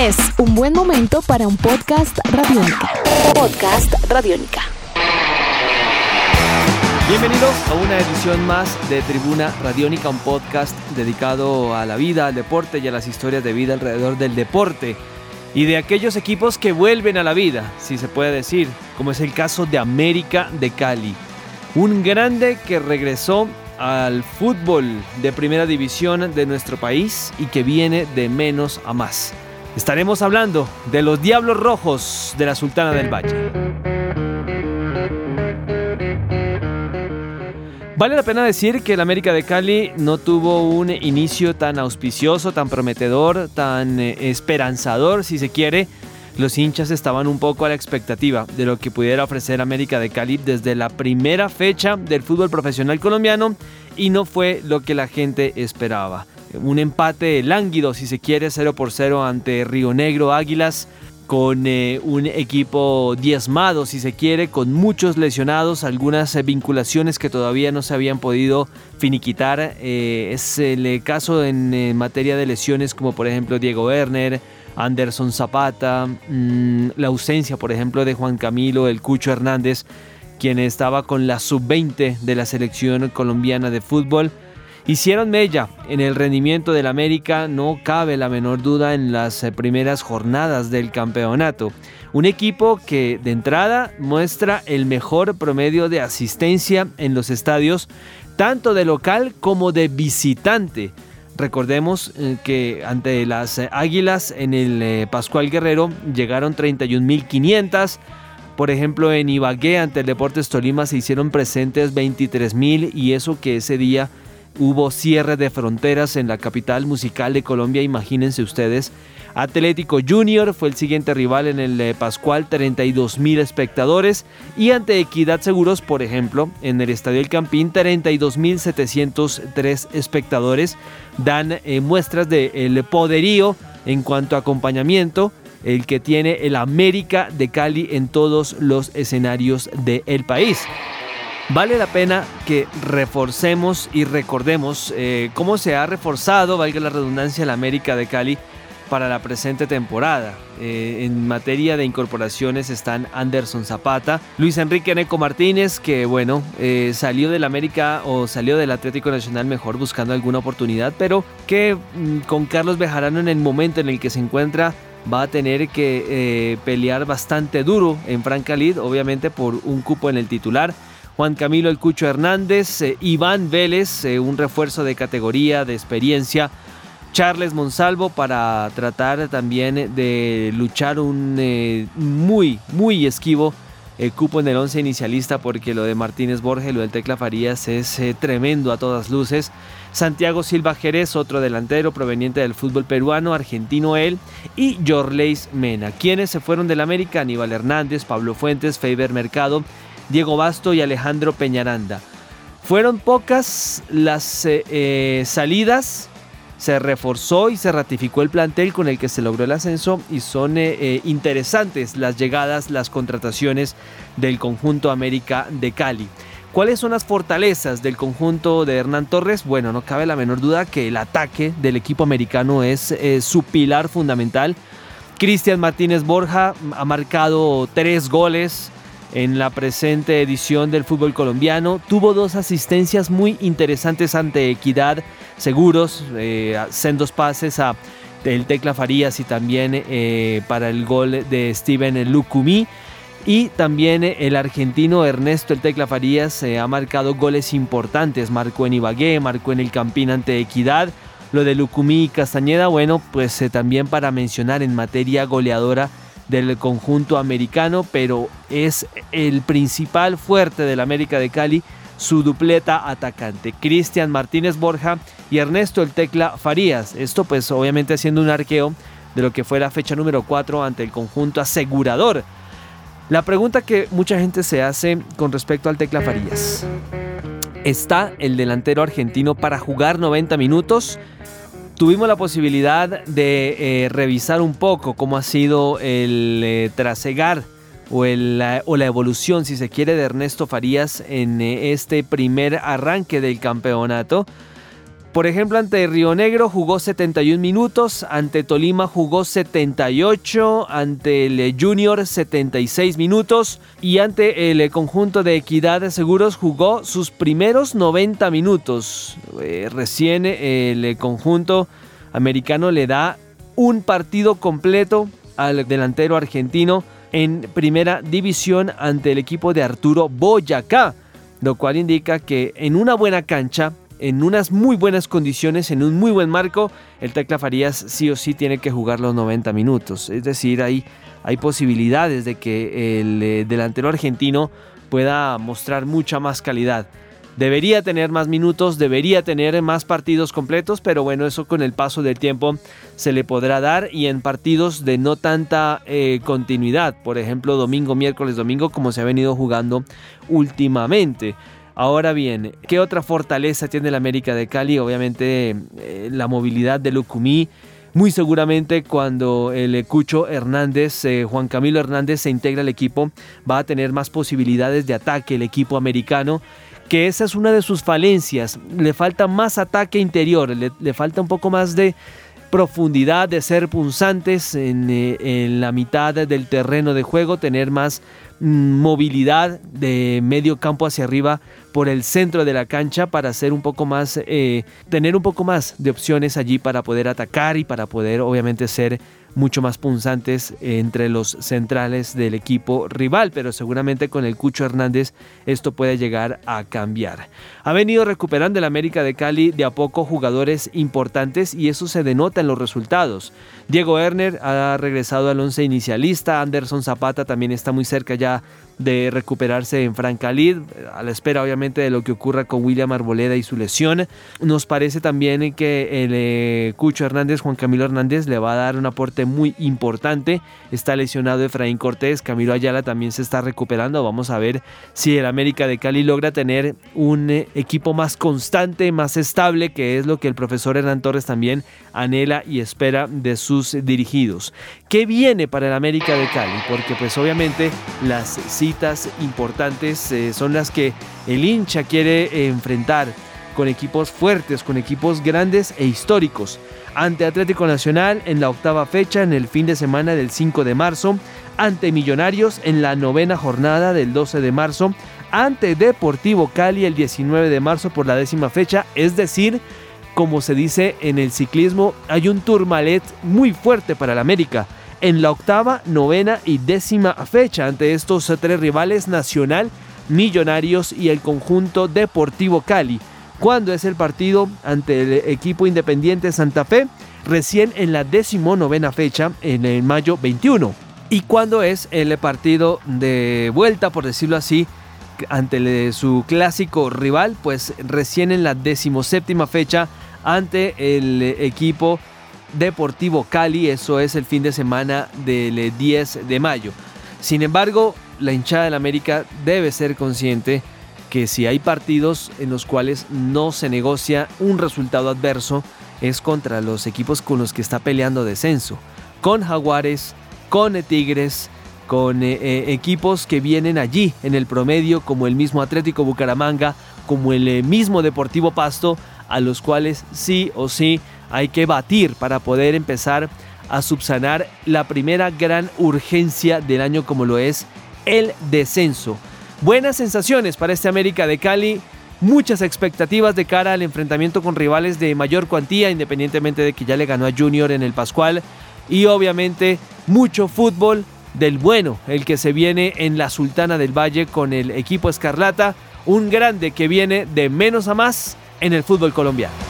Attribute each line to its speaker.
Speaker 1: Es un buen momento para un podcast radiónica. Podcast radiónica.
Speaker 2: Bienvenidos a una edición más de Tribuna Radiónica, un podcast dedicado a la vida, al deporte y a las historias de vida alrededor del deporte y de aquellos equipos que vuelven a la vida, si se puede decir, como es el caso de América de Cali. Un grande que regresó al fútbol de primera división de nuestro país y que viene de menos a más. Estaremos hablando de los Diablos Rojos de la Sultana del Valle. Vale la pena decir que el América de Cali no tuvo un inicio tan auspicioso, tan prometedor, tan eh, esperanzador, si se quiere. Los hinchas estaban un poco a la expectativa de lo que pudiera ofrecer América de Cali desde la primera fecha del fútbol profesional colombiano y no fue lo que la gente esperaba. Un empate lánguido, si se quiere, 0 por 0 ante Río Negro Águilas con eh, un equipo diezmado, si se quiere, con muchos lesionados, algunas eh, vinculaciones que todavía no se habían podido finiquitar. Eh, es el caso en materia de lesiones como por ejemplo Diego Werner, Anderson Zapata, mm, la ausencia por ejemplo de Juan Camilo, el Cucho Hernández, quien estaba con la sub-20 de la selección colombiana de fútbol hicieron mella en el rendimiento del América, no cabe la menor duda en las eh, primeras jornadas del campeonato. Un equipo que de entrada muestra el mejor promedio de asistencia en los estadios, tanto de local como de visitante. Recordemos eh, que ante las eh, Águilas en el Pascual Guerrero llegaron 31.500. Por ejemplo, en Ibagué ante el Deportes Tolima se hicieron presentes 23.000 y eso que ese día Hubo cierre de fronteras en la capital musical de Colombia, imagínense ustedes. Atlético Junior fue el siguiente rival en el eh, Pascual, 32 mil espectadores. Y ante Equidad Seguros, por ejemplo, en el Estadio El Campín, 32 mil 703 espectadores. Dan eh, muestras del poderío en cuanto a acompañamiento el que tiene el América de Cali en todos los escenarios del país. Vale la pena que reforcemos y recordemos eh, cómo se ha reforzado, valga la redundancia, la América de Cali para la presente temporada. Eh, en materia de incorporaciones están Anderson Zapata, Luis Enrique Neco Martínez, que bueno, eh, salió del América o salió del Atlético Nacional mejor buscando alguna oportunidad, pero que mm, con Carlos Bejarano en el momento en el que se encuentra va a tener que pelear bastante duro en Franca obviamente por un cupo en el titular. Juan Camilo El Cucho Hernández, eh, Iván Vélez, eh, un refuerzo de categoría, de experiencia, Charles Monsalvo para tratar también de luchar un eh, muy, muy esquivo cupo en el 11 inicialista porque lo de Martínez Borges, lo del Tecla Farías es tremendo a todas luces. Santiago Silva Jerez, otro delantero proveniente del fútbol peruano, argentino él, y Jorleis Mena. Quienes se fueron del América, Aníbal Hernández, Pablo Fuentes, Faber Mercado, Diego Basto y Alejandro Peñaranda. Fueron pocas las eh, eh, salidas, se reforzó y se ratificó el plantel con el que se logró el ascenso y son eh, interesantes las llegadas, las contrataciones del conjunto América de Cali. ¿Cuáles son las fortalezas del conjunto de Hernán Torres? Bueno, no cabe la menor duda que el ataque del equipo americano es su pilar fundamental. Cristian Martínez Borja ha marcado tres goles, en la presente edición del fútbol colombiano. Tuvo dos asistencias muy interesantes ante Equidad Seguros, eh, sendos pases a el Tecla Farías y también eh, para el gol de Steven Lucumí. Y también el argentino Ernesto El Tecla Farías eh, ha marcado goles importantes. Marcó en Ibagué, marcó en el Campín ante Equidad. Lo de Lucumí y Castañeda, bueno, pues también para mencionar en materia goleadora del conjunto americano, pero es el principal fuerte del América de Cali, su dupleta atacante, Cristian Martínez Borja y Ernesto El Tecla Farías. Esto pues obviamente haciendo un arqueo de lo que fue la fecha número 4 ante el conjunto asegurador. La pregunta que mucha gente se hace con respecto al Tecla Farías. ¿Está el delantero argentino para jugar 90 minutos? Tuvimos la posibilidad de eh, revisar un poco cómo ha sido el eh, trasegar o, o, la evolución, si se quiere, de Ernesto Farías en eh, este primer arranque del campeonato. Por ejemplo, ante Río Negro jugó 71 minutos, ante Tolima jugó 78, ante el Junior 76 minutos y ante el conjunto de Equidad de Seguros jugó sus primeros 90 minutos. Eh, recién el conjunto americano le da un partido completo al delantero argentino en primera división ante el equipo de Arturo Boyacá, lo cual indica que en una buena cancha en unas muy buenas condiciones, en un muy buen marco, el Tecla Farías sí o sí tiene que jugar los 90 minutos. Es decir, hay, hay posibilidades de que el eh, delantero argentino pueda mostrar mucha más calidad. Debería tener más minutos, debería tener más partidos completos, pero bueno, eso con el paso del tiempo se le podrá dar y en partidos de no tanta eh, continuidad, por ejemplo domingo, miércoles, domingo, como se ha venido jugando últimamente. Ahora bien, ¿qué otra fortaleza tiene el América de Cali? Obviamente eh, la movilidad de Lucumí. Muy seguramente cuando el Cucho Hernández, eh, Juan Camilo Hernández se integra al equipo, va a tener más posibilidades de ataque el equipo americano que esa es una de sus falencias. Le falta más ataque interior, le, falta un poco más de profundidad, de ser punzantes en, eh, la mitad del terreno de juego, tener más Mm, movilidad de medio campo hacia arriba por el centro de la cancha para hacer un poco más, eh, tener un poco más de opciones allí para poder atacar y para poder obviamente ser mucho más punzantes entre los centrales del equipo rival, pero seguramente con el Cucho Hernández esto puede llegar a cambiar. Ha venido recuperando el América de Cali de a poco jugadores importantes y eso se denota en los resultados. Diego Erner ha regresado al once inicialista, Anderson Zapata también está muy cerca ya de recuperarse en Francalid, a la espera obviamente de lo que ocurra con William Arboleda y su lesión. Nos parece también que el eh, Cucho Hernández, Juan Camilo Hernández, le va a dar un aporte muy importante. Está lesionado Efraín Cortés, Camilo Ayala también se está recuperando. Vamos a ver si el América de Cali logra tener un eh, equipo más constante, más estable, que es lo que el profesor Hernán Torres también anhela y espera de sus dirigidos. ¿Qué viene para el América de Cali? Porque pues obviamente las importantes eh, son las que el hincha quiere enfrentar con equipos fuertes, con equipos grandes e históricos. Ante Atlético Nacional en la octava fecha en el fin de semana del 5 de marzo, ante Millonarios en la novena jornada del 12 de marzo, ante Deportivo Cali el 19 de marzo por la décima fecha, es decir, como se dice en el ciclismo, hay un tourmalet muy fuerte para el América en la octava, novena y décima fecha ante estos tres rivales Nacional, Millonarios y el conjunto Deportivo Cali. ¿Cuándo es el partido ante el equipo Independiente Santa Fe? Recién en la novena fecha, en el mayo 21. ¿Y cuándo es el partido de vuelta, por decirlo así, ante su clásico rival? Pues recién en la decimoséptima fecha ante el equipo Deportivo Cali, eso es el fin de semana del 10 eh, de mayo. Sin embargo, la hinchada del América debe ser consciente que si hay partidos en los cuales no se negocia un resultado adverso, es contra los equipos con los que está peleando descenso. Con Jaguares, con Tigres, con eh, eh, equipos que vienen allí en el promedio, como el mismo Atlético Bucaramanga, como el mismo Deportivo Pasto, a los cuales sí o sí hay que batir para poder empezar a subsanar la primera gran urgencia del año como lo es el descenso. Buenas sensaciones para este América de Cali, muchas expectativas de cara al enfrentamiento con rivales de mayor cuantía, independientemente de que ya le ganó a Junior en el Pascual, y obviamente mucho fútbol del bueno, el que se viene en la Sultana del Valle con el equipo Escarlata, un grande que viene de menos a más en el fútbol colombiano.